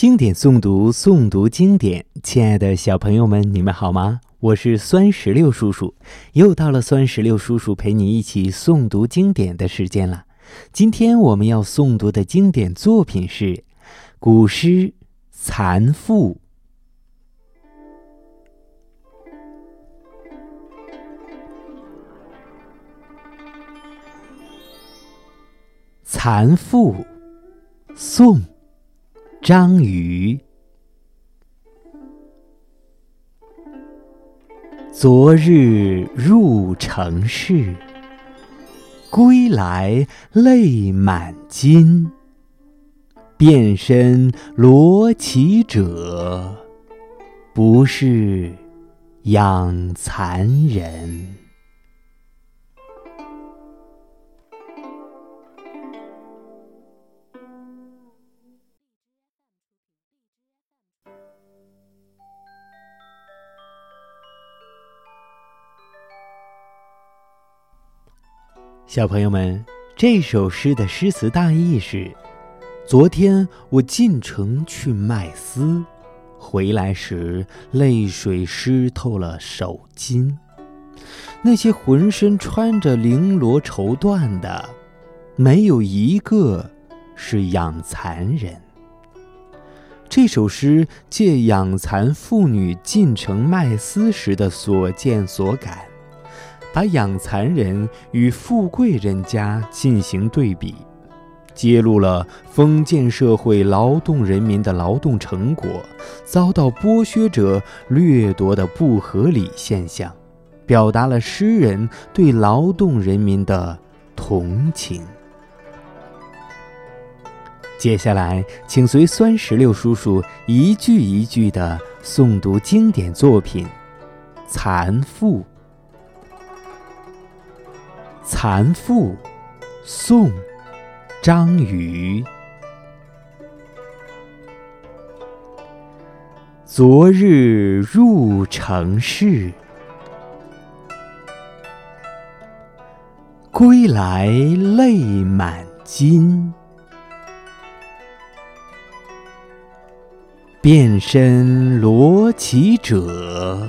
经典诵读，诵读经典。亲爱的小朋友们，你们好吗？我是酸石榴叔叔，又到了酸石榴叔叔陪你一起诵读经典的时间了。今天我们要诵读的经典作品是古诗《蚕妇》。《蚕妇》，宋。张瑜，昨日入城市，归来泪满襟。遍身罗绮者，不是养蚕人。小朋友们，这首诗的诗词大意是：昨天我进城去卖丝，回来时泪水湿透了手巾。那些浑身穿着绫罗绸缎的，没有一个是养蚕人。这首诗借养蚕妇女进城卖丝时的所见所感。把养蚕人与富贵人家进行对比，揭露了封建社会劳动人民的劳动成果遭到剥削者掠夺的不合理现象，表达了诗人对劳动人民的同情。接下来，请随酸石榴叔叔一句一句地诵读经典作品《蚕妇》。《蚕妇》，宋·张瑜。昨日入城市，归来泪满襟。遍身罗绮者。